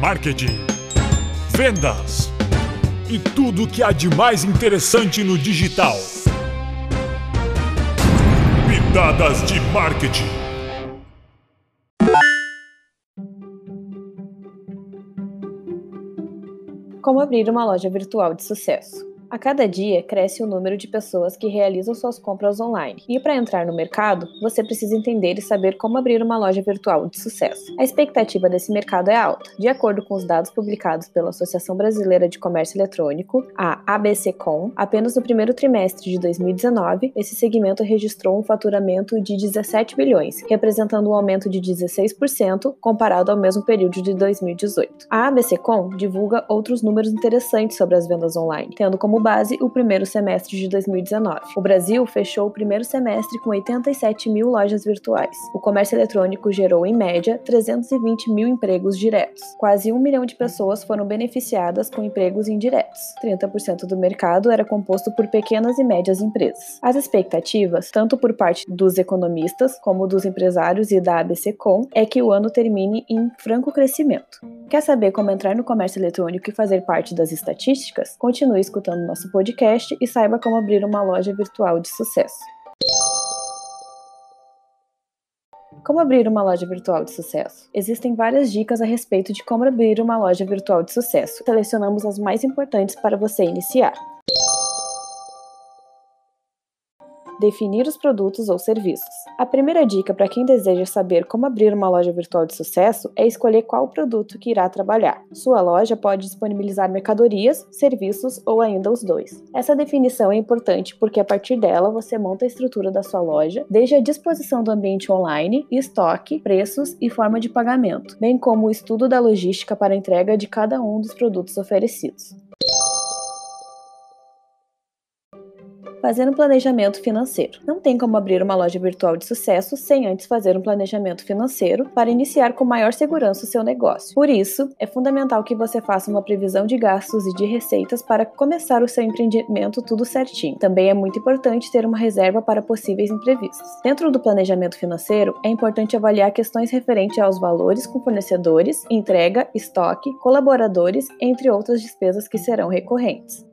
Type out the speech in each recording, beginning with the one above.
marketing, vendas e tudo o que há de mais interessante no digital. Pitadas de marketing. Como abrir uma loja virtual de sucesso? A cada dia cresce o número de pessoas que realizam suas compras online. E para entrar no mercado, você precisa entender e saber como abrir uma loja virtual de sucesso. A expectativa desse mercado é alta. De acordo com os dados publicados pela Associação Brasileira de Comércio Eletrônico, a ABCcom, apenas no primeiro trimestre de 2019, esse segmento registrou um faturamento de 17 bilhões, representando um aumento de 16% comparado ao mesmo período de 2018. A ABCcom divulga outros números interessantes sobre as vendas online, tendo como base o primeiro semestre de 2019. O Brasil fechou o primeiro semestre com 87 mil lojas virtuais. O comércio eletrônico gerou, em média, 320 mil empregos diretos. Quase um milhão de pessoas foram beneficiadas com empregos indiretos. 30% do mercado era composto por pequenas e médias empresas. As expectativas, tanto por parte dos economistas como dos empresários e da ABCcom, é que o ano termine em franco crescimento. Quer saber como entrar no comércio eletrônico e fazer parte das estatísticas? Continue escutando nosso podcast e saiba como abrir uma loja virtual de sucesso. Como abrir uma loja virtual de sucesso? Existem várias dicas a respeito de como abrir uma loja virtual de sucesso. Selecionamos as mais importantes para você iniciar. Definir os produtos ou serviços. A primeira dica para quem deseja saber como abrir uma loja virtual de sucesso é escolher qual produto que irá trabalhar. Sua loja pode disponibilizar mercadorias, serviços ou ainda os dois. Essa definição é importante porque a partir dela você monta a estrutura da sua loja, desde a disposição do ambiente online, estoque, preços e forma de pagamento, bem como o estudo da logística para entrega de cada um dos produtos oferecidos. Fazer um planejamento financeiro. Não tem como abrir uma loja virtual de sucesso sem antes fazer um planejamento financeiro para iniciar com maior segurança o seu negócio. Por isso, é fundamental que você faça uma previsão de gastos e de receitas para começar o seu empreendimento tudo certinho. Também é muito importante ter uma reserva para possíveis imprevistos. Dentro do planejamento financeiro, é importante avaliar questões referentes aos valores com fornecedores, entrega, estoque, colaboradores, entre outras despesas que serão recorrentes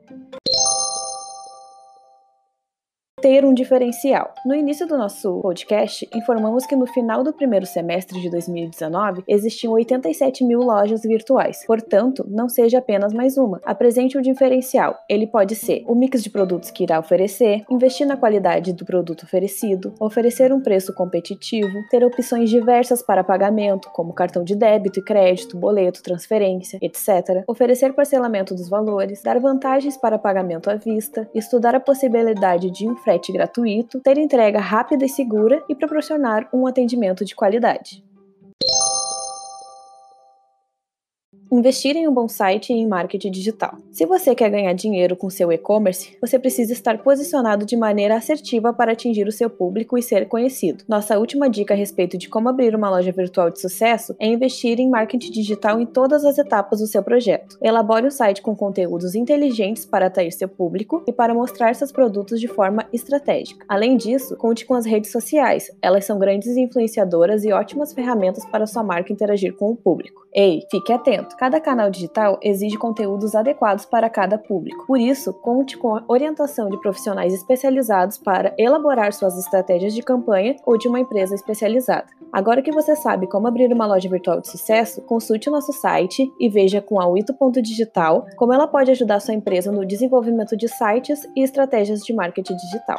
ter um diferencial. No início do nosso podcast, informamos que no final do primeiro semestre de 2019 existiam 87 mil lojas virtuais. Portanto, não seja apenas mais uma. Apresente um diferencial. Ele pode ser o mix de produtos que irá oferecer, investir na qualidade do produto oferecido, oferecer um preço competitivo, ter opções diversas para pagamento, como cartão de débito e crédito, boleto, transferência, etc. Oferecer parcelamento dos valores, dar vantagens para pagamento à vista, estudar a possibilidade de um frete gratuito, ter entrega rápida e segura e proporcionar um atendimento de qualidade. Investir em um bom site e em marketing digital. Se você quer ganhar dinheiro com seu e-commerce, você precisa estar posicionado de maneira assertiva para atingir o seu público e ser conhecido. Nossa última dica a respeito de como abrir uma loja virtual de sucesso é investir em marketing digital em todas as etapas do seu projeto. Elabore um site com conteúdos inteligentes para atrair seu público e para mostrar seus produtos de forma estratégica. Além disso, conte com as redes sociais. Elas são grandes influenciadoras e ótimas ferramentas para sua marca interagir com o público. Ei, fique atento! Cada canal digital exige conteúdos adequados para cada público. Por isso, conte com a orientação de profissionais especializados para elaborar suas estratégias de campanha ou de uma empresa especializada. Agora que você sabe como abrir uma loja virtual de sucesso, consulte o nosso site e veja com a Wito.digital como ela pode ajudar sua empresa no desenvolvimento de sites e estratégias de marketing digital.